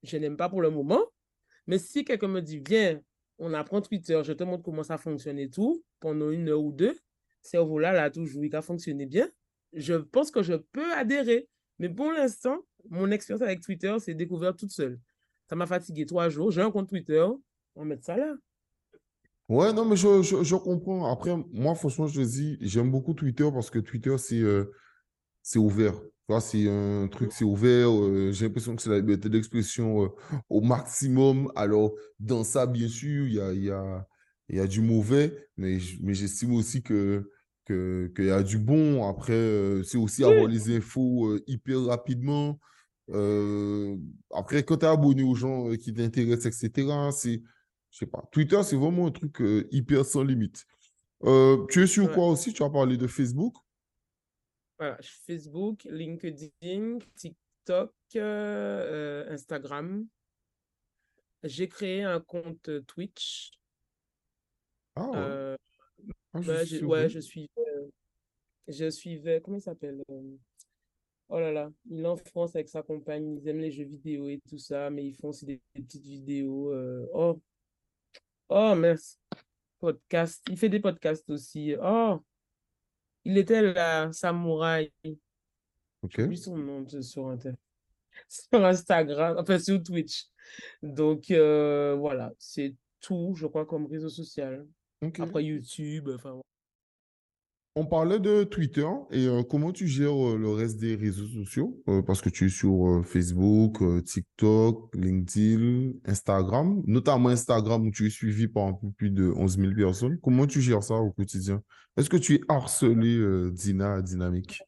[SPEAKER 3] je n'aime pas pour le moment. Mais si quelqu'un me dit, viens, on apprend Twitter, je te montre comment ça fonctionne et tout, pendant une heure ou deux, cerveau-là, là, toujours, il a fonctionné bien, je pense que je peux adhérer. Mais pour l'instant, mon expérience avec Twitter, c'est découvert toute seule. Ça m'a fatigué trois jours. J'ai un compte Twitter, on met ça là.
[SPEAKER 1] Ouais, non, mais je, je, comprends. Après, moi, franchement, je dis, j'aime beaucoup Twitter parce que Twitter, c'est euh, c'est ouvert. C'est un truc, c'est ouvert. Euh, j'ai l'impression que c'est la liberté d'expression euh, au maximum. Alors, dans ça, bien sûr, il y a, y, a, y a du mauvais, mais, mais j'estime aussi que qu'il y a du bon. Après, c'est aussi avoir les infos hyper rapidement. après, quand tu es abonné aux gens qui t'intéressent, etc., c'est je sais pas. Twitter, c'est vraiment un truc euh, hyper sans limite. Euh, tu es sur quoi aussi? Tu as parlé de Facebook?
[SPEAKER 3] Voilà, Facebook, LinkedIn, TikTok, euh, Instagram. J'ai créé un compte Twitch.
[SPEAKER 1] Ah ouais.
[SPEAKER 3] Ah, je ouais, je suis. je suivais. Comment il s'appelle? Oh là là, il est en France avec sa compagne, ils aiment les jeux vidéo et tout ça, mais ils font aussi des, petites vidéos. oh, Oh, merci. Podcast. Il fait des podcasts aussi. Oh, il était là, Samouraï.
[SPEAKER 1] Ok.
[SPEAKER 3] J'ai son nom sur, sur Instagram, enfin sur Twitch. Donc, euh, voilà, c'est tout, je crois, comme réseau social. Après YouTube, enfin,
[SPEAKER 1] on parlait de Twitter et euh, comment tu gères euh, le reste des réseaux sociaux? Euh, parce que tu es sur Facebook, TikTok, LinkedIn, Instagram, notamment Instagram où tu es suivi par un peu plus de 11 000 personnes. Comment tu gères ça au quotidien? Est-ce que tu es harcelé, Dina, dynamique?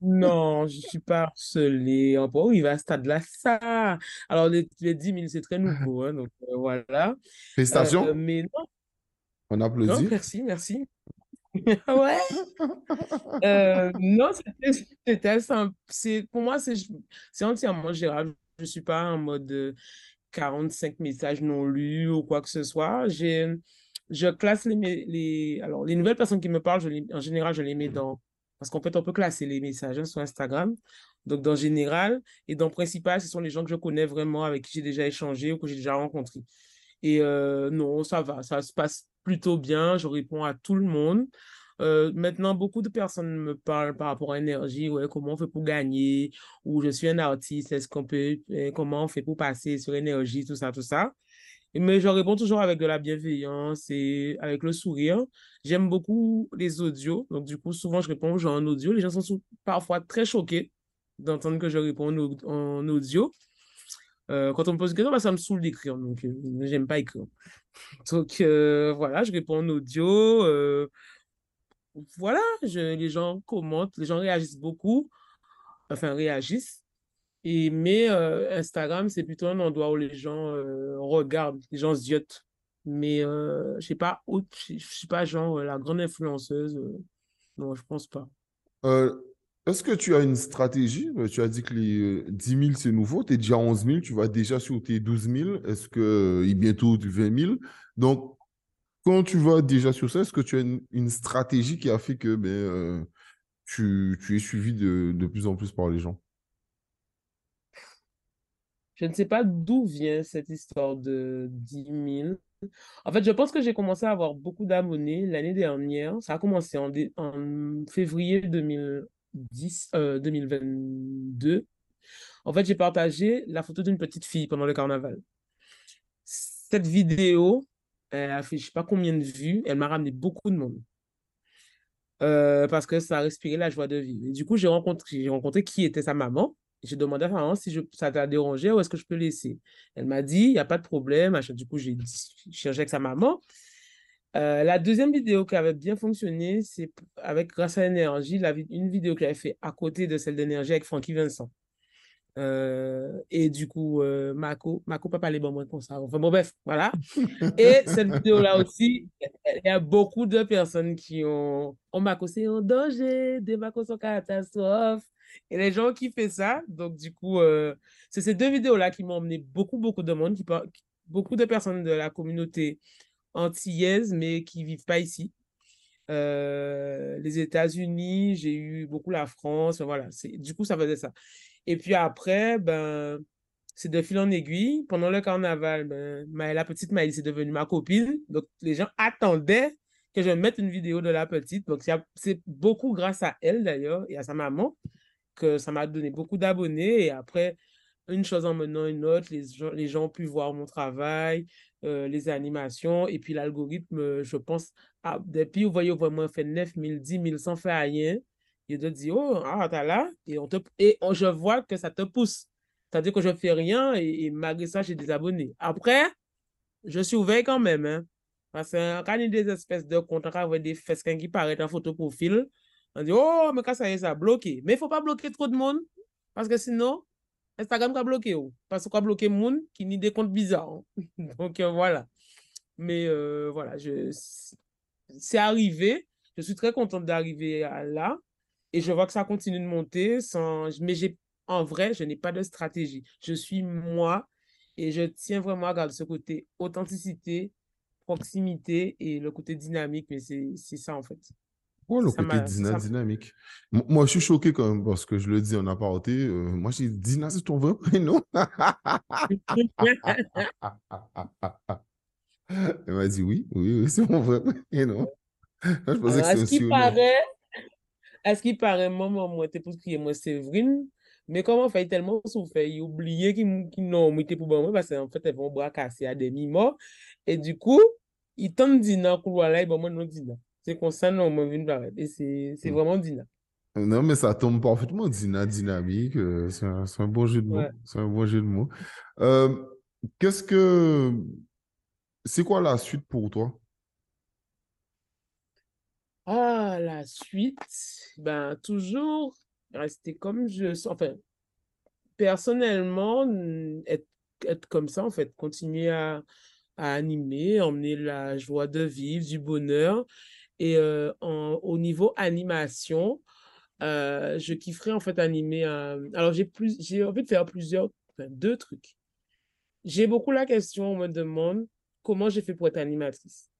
[SPEAKER 3] Non, je ne suis pas harcelé. Oh, il va à ce stade-là, ça. Alors, les, 10 000, c'est très nouveau. Hein, donc, voilà.
[SPEAKER 1] Félicitations.
[SPEAKER 3] mais non.
[SPEAKER 1] On applaudit.
[SPEAKER 3] merci, merci. Ouais? Euh, non, c'était simple. Pour moi, c'est entièrement gérable. Je ne suis pas en mode 45 messages non lus ou quoi que ce soit. Je classe les, les, alors, les nouvelles personnes qui me parlent, je en général, je les mets dans. Parce qu'en fait, on peut classer les messages hein, sur Instagram. Donc, dans général et dans principal, ce sont les gens que je connais vraiment, avec qui j'ai déjà échangé ou que j'ai déjà rencontrés. Et euh, non, ça va, ça se passe plutôt bien. Je réponds à tout le monde. Euh, maintenant, beaucoup de personnes me parlent par rapport à l'énergie, ouais, comment on fait pour gagner, ou je suis un artiste, est-ce qu'on peut, euh, comment on fait pour passer sur l'énergie, tout ça, tout ça. Mais je réponds toujours avec de la bienveillance et avec le sourire. J'aime beaucoup les audios, donc du coup, souvent, je réponds aux en audio. Les gens sont parfois très choqués d'entendre que je réponds en audio. Euh, quand on me pose une question, bah, ça me saoule d'écrire, donc euh, j'aime pas écrire. Donc euh, voilà, je réponds en audio. voilà, je, les gens commentent, les gens réagissent beaucoup, enfin réagissent. Et, mais Instagram, c'est plutôt un endroit où les gens regardent, les gens ziotent. Mais je sais pas, je sais pas, genre la grande influenceuse, non, je pense pas.
[SPEAKER 1] Est-ce que tu as une stratégie? Euh, tu as dit que les 10 euh, 000, c'est nouveau. Tu es déjà à 11 000. Tu vas déjà sur tes 12 000. Est-ce que euh, est bientôt du 20 000? Donc, quand tu vas déjà sur ça, est-ce que tu as une, stratégie qui a fait que ben, tu, es suivi de, de plus en plus par les gens?
[SPEAKER 3] Je ne sais pas d'où vient cette histoire de 10 000. En fait, je pense que j'ai commencé à avoir beaucoup d'abonnés l'année dernière. Ça a commencé en, en février 2000, 10, 2022, euh, en fait, j'ai partagé la photo d'une petite fille pendant le carnaval. Cette vidéo, elle a fait je ne sais pas combien de vues, elle m'a ramené beaucoup de monde. Euh, parce que ça a respiré la joie de vivre. Du coup, j'ai rencontré, rencontré qui était sa maman. J'ai demandé à sa maman si je, ça t'a dérangé ou est-ce que je peux laisser. Elle m'a dit, il n'y a pas de problème. Du coup, j'ai cherché avec sa maman. Euh, la deuxième vidéo qui avait bien fonctionné, c'est avec grâce à l'énergie, une vidéo que j'avais fait à côté de celle d'énergie avec Francky Vincent. Euh, et du coup, euh, Mako, Mako pas parler bon comme ça. Enfin bon, bref, voilà. Et cette vidéo-là aussi, il y a beaucoup de personnes qui ont Oh, Mako, c'est un danger, des Mako sont catastrophe. Et les gens qui font ça, donc du coup, c'est ces deux vidéos-là qui m'ont emmené beaucoup, beaucoup de monde qui, beaucoup de personnes de la communauté antillaise, mais qui vivent pas ici. Euh, les États-Unis, j'ai eu beaucoup la France, voilà. Du coup, ça faisait ça. Et puis après, ben, c'est de fil en aiguille. Pendant le carnaval, ben, la petite Maëlle, c'est devenue ma copine. Donc, les gens attendaient que je mette une vidéo de la petite. Donc, c'est beaucoup grâce à elle, d'ailleurs, et à sa maman, que ça m'a donné beaucoup d'abonnés. Et après, une chose en menant une autre, les gens, les gens ont pu voir mon travail, euh, les animations, et puis l'algorithme, je pense, depuis, vous voyez, vraiment fait 9 000, 10 000 sans faire rien. Il te dit, oh, ah, t'as là, et, on te, et je vois que ça te pousse. C'est-à-dire que je ne fais rien, et, malgré ça, j'ai des abonnés. Après, je suis ouvert quand même, hein, parce que quand il y a des espèces de comptes, quand il y a des fesses qui paraissent en photo profil, on dit, oh, mais quand ça y est, ça a bloqué. Mais il ne faut pas bloquer trop de monde, parce que sinon, Instagram bloquer. Parce qu'on va bloquer le monde qui n'y des comptes bizarres. Hein. Donc, euh, voilà. Mais euh, voilà, je... c'est arrivé. Je suis très contente d'arriver là. Et je vois que ça continue de monter. Sans... Mais en vrai, je n'ai pas de stratégie. Je suis moi. Et je tiens vraiment à garder ce côté authenticité, proximité et le côté dynamique. Mais c'est ça, en fait.
[SPEAKER 1] Ouais, le côté Dina dynamique? Moi, je suis choqué quand même parce que je le dis en apparenté. Euh, moi, j'ai dit Dina, c'est ton vrai prénom. Elle m'a dit oui, oui, oui, c'est mon vrai prénom.
[SPEAKER 3] Je pensais que c'était qui paraît, à ce qui paraît, maman, moi, t'es pour crier moi Séverine. Mais comment fait tellement souffert, il oublié qu'il n'ont mis pour moi parce qu'en fait, elles vont bras cassés à demi morts. Et du coup, il tente Dina, couloir là, et bon, moi, non, Dina. C'est comme ça, non, moi, une barrette. Et c'est mm. vraiment Dina.
[SPEAKER 1] Non, mais ça tombe parfaitement Dina, dynamique. Euh, c'est un, un, bon jeu de mots. C'est un bon jeu de mots. Euh, Qu'est-ce que. C'est quoi la suite pour toi?
[SPEAKER 3] Ah, la suite, ben, toujours rester comme je. Enfin, personnellement, être, être comme ça, en fait, continuer à, à animer, emmener la joie de vivre, du bonheur. Et euh, au niveau animation, euh, je kifferais en fait animer. Alors, j'ai plus, j'ai envie de faire plusieurs, deux trucs. J'ai beaucoup la question, on me demande comment j'ai fait pour être animatrice.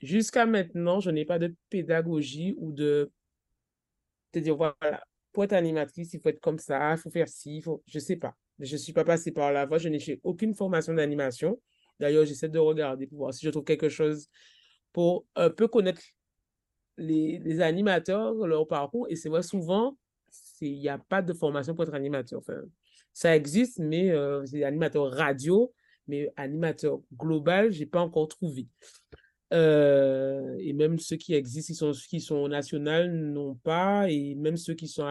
[SPEAKER 3] Jusqu'à maintenant, je n'ai pas de pédagogie ou de te dire, voilà, pour être animatrice, il faut être comme ça, il faut faire ci, il faut... je ne sais pas. Je ne suis pas passée par la voie, je n'ai fait aucune formation d'animation. D'ailleurs, j'essaie de regarder pour voir si je trouve quelque chose pour un peu connaître les, animateurs, leur parcours. Et c'est vrai, souvent, il n'y a pas de formation pour être animateur. Enfin, ça existe, mais euh, c'est animateur radio, mais animateur global, je n'ai pas encore trouvé. Euh, et même ceux qui existent, qui sont, qui sont nationaux, n'ont pas. Et même ceux qui sont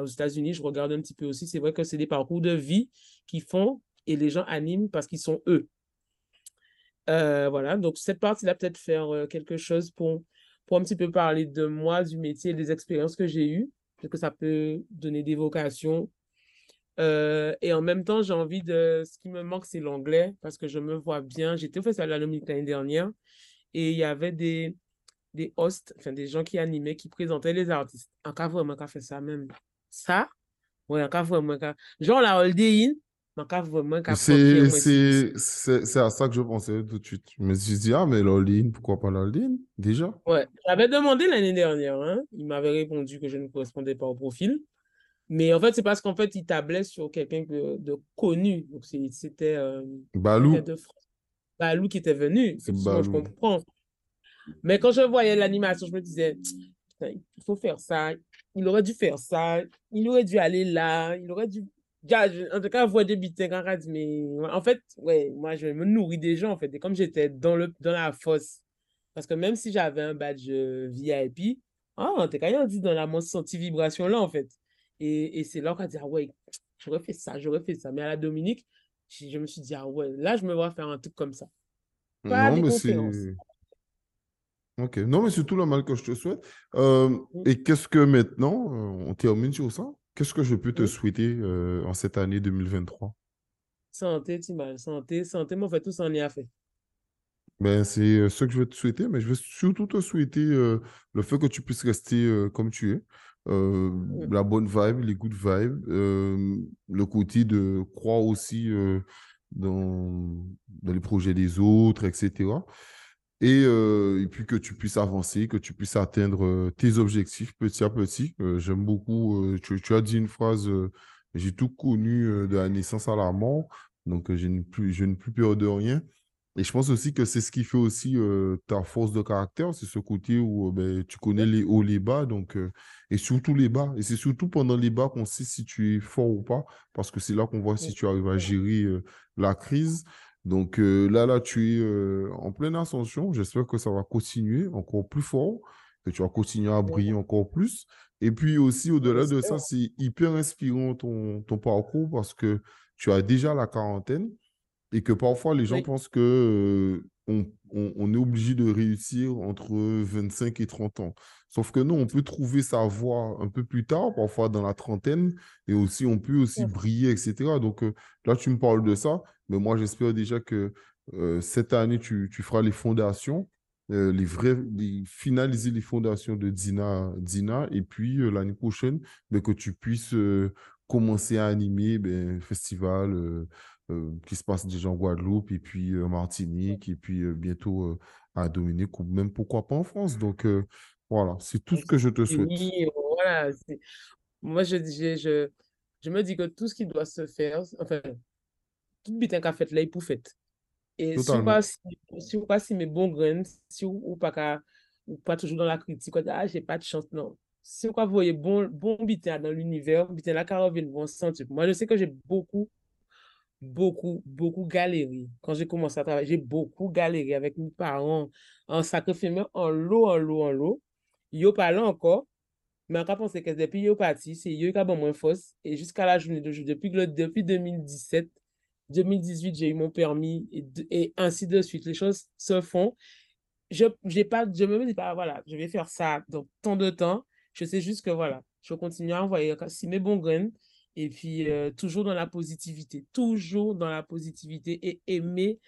[SPEAKER 3] aux États-Unis, je regarde un petit peu aussi. C'est vrai que c'est des parcours de vie qu'ils font et les gens animent parce qu'ils sont eux. Euh, voilà, donc cette partie-là, peut-être faire quelque chose pour pour un petit peu parler de moi, du métier, des expériences que j'ai eues, parce que ça peut donner des vocations. Euh, et en même temps, j'ai envie de... Ce qui me manque, c'est l'anglais, parce que je me vois bien. J'étais au Festival de la l'année dernière, et il y avait des, des hosts, enfin des gens qui animaient, qui présentaient les artistes. En cas vraiment, qu'à fait ça même. Ça, ouais, en cas vraiment, genre la Hold In,
[SPEAKER 1] c'est à ça que je pensais tout de suite. Je me suis dit, ah, mais l'Oline, pourquoi pas l'Oline déjà?
[SPEAKER 3] Ouais, j'avais demandé l'année dernière. Hein. Il m'avait répondu que je ne correspondais pas au profil. Mais en fait, c'est parce qu'en fait, il tablait sur quelqu'un de, de, connu. Donc, c'était. Euh,
[SPEAKER 1] Balou.
[SPEAKER 3] Balou qui était venu. C'est Je comprends. Mais quand je voyais l'animation, je me disais, il faut faire ça. Il aurait dû faire ça. Il aurait dû aller là. Il aurait dû en tout cas, voix quand dit, mais en fait, ouais, moi, je me nourris des gens, en fait. Et comme j'étais dans, le, dans la fosse, parce que même si j'avais un badge euh, VIP, ah, en tout cas, on dit dans la senti vibration là, en fait. Et, et c'est là qu'on a dit, ah ouais, j'aurais fait ça, j'aurais fait ça. Mais à la Dominique, je, me suis dit, ah ouais, là, je me vois faire un truc comme ça.
[SPEAKER 1] Pas non, mais c'est... Ok, non, mais c'est tout le mal que je te souhaite. Euh, et qu'est-ce que maintenant, euh, on termine sur ça? Qu'est-ce que je peux te souhaiter euh, en cette année 2023
[SPEAKER 3] Santé, Timal. Santé, santé, mais en fait, tout ça en est à fait.
[SPEAKER 1] Ben, c'est euh, ce que je veux te souhaiter, mais je veux surtout te souhaiter euh, le fait que tu puisses rester comme tu es. La bonne vibe, les good vibes, le côté de croire aussi dans, dans les projets des autres, etc. Et, euh, et, puis que tu puisses avancer, que tu puisses atteindre euh, tes objectifs petit à petit. Euh, j'aime beaucoup, tu, tu, as dit une phrase, j'ai tout connu de la naissance à la mort, donc je n'ai plus, je plus peur de rien. Et je pense aussi que c'est ce qui fait aussi ta force de caractère, c'est ce côté où ben, tu connais les hauts, les bas, donc, et surtout les bas. Et c'est surtout pendant les bas qu'on sait si tu es fort ou pas, parce que c'est là qu'on voit si tu arrives à gérer la crise. Donc là, là, tu es en pleine ascension. J'espère que ça va continuer encore plus fort, que tu vas continuer à briller encore plus. Et puis aussi, au-delà de ça, c'est hyper inspirant ton, ton parcours parce que tu as déjà la quarantaine et que parfois les gens pensent que on, on, est obligé de réussir entre 25 et 30 ans. Sauf que non, on peut trouver sa voie un peu plus tard, parfois dans la trentaine, et aussi on peut aussi briller, etc. Donc là, tu me parles de ça, mais moi, j'espère déjà que cette année, tu, tu, feras les fondations, les vrais, finaliser les fondations de Dina, Dina et puis l'année prochaine, mais que tu puisses commencer à animer ben, un festival qui se passe déjà en Guadeloupe, et puis Martinique, et puis bientôt à Dominique, ou même pourquoi pas en France. Donc voilà, c'est tout ce que je te souhaite.
[SPEAKER 3] Oui, voilà. Moi, je, je, je, me dis que tout ce qui doit se faire, enfin, tout bitin qu'a fait là, il pour fait. Et si on pas si, pas si mes bons grains, si ou, pas ou pas toujours dans la critique, ah, j'ai pas de chance, non. Si on voyez bon, bon bitin dans l'univers, bitin là, car on vont sentir. Moi, je sais que j'ai beaucoup beaucoup, beaucoup galéré. Quand j'ai commencé à travailler, j'ai beaucoup galéré avec mes parents en sacrifiant en l'eau, en l'eau, en l'eau. Yo parlé encore, mais encore pensé que depuis yo parti, c'est yo qui a moins force. Et jusqu'à la journée d'aujourd'hui, depuis, depuis 2017, 2018, j'ai eu mon permis et, ainsi de suite. Les choses se font. Je, pas, je me dis pas, voilà, je vais faire ça dans tant de temps. Je sais juste que voilà, je continue à envoyer si mes bons graines et puis, euh, toujours dans la positivité, toujours dans la positivité et aimer,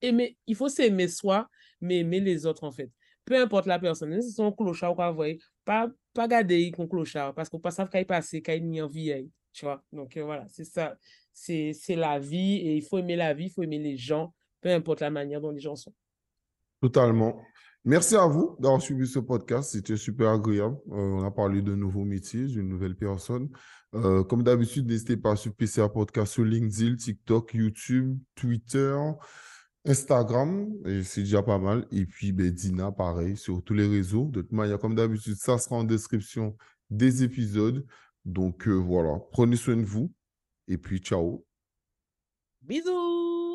[SPEAKER 3] aimer, il faut s'aimer soi, mais aimer les autres en fait. Peu importe la personne, si c'est un clochard ou quoi, voyez, pas, pas garder un clochard parce qu'on ne sait pas qu'il passe, qu'il n'y a vie, tu vois. Donc euh, voilà, c'est ça, c'est la vie et il faut aimer la vie, il faut aimer les gens, peu importe la manière dont les gens sont.
[SPEAKER 1] Totalement. Merci à vous d'avoir suivi ce podcast. C'était super agréable. Euh, on a parlé de nouveaux métiers, d'une nouvelle personne. Euh, comme d'habitude, n'hésitez pas à suivre PCA Podcast sur LinkedIn, TikTok, YouTube, Twitter, Instagram. C'est déjà pas mal. Et puis, ben, Dina, pareil, sur tous les réseaux. De toute manière, comme d'habitude, ça sera en description des épisodes. Donc, euh, voilà. Prenez soin de vous. Et puis, ciao.
[SPEAKER 3] Bisous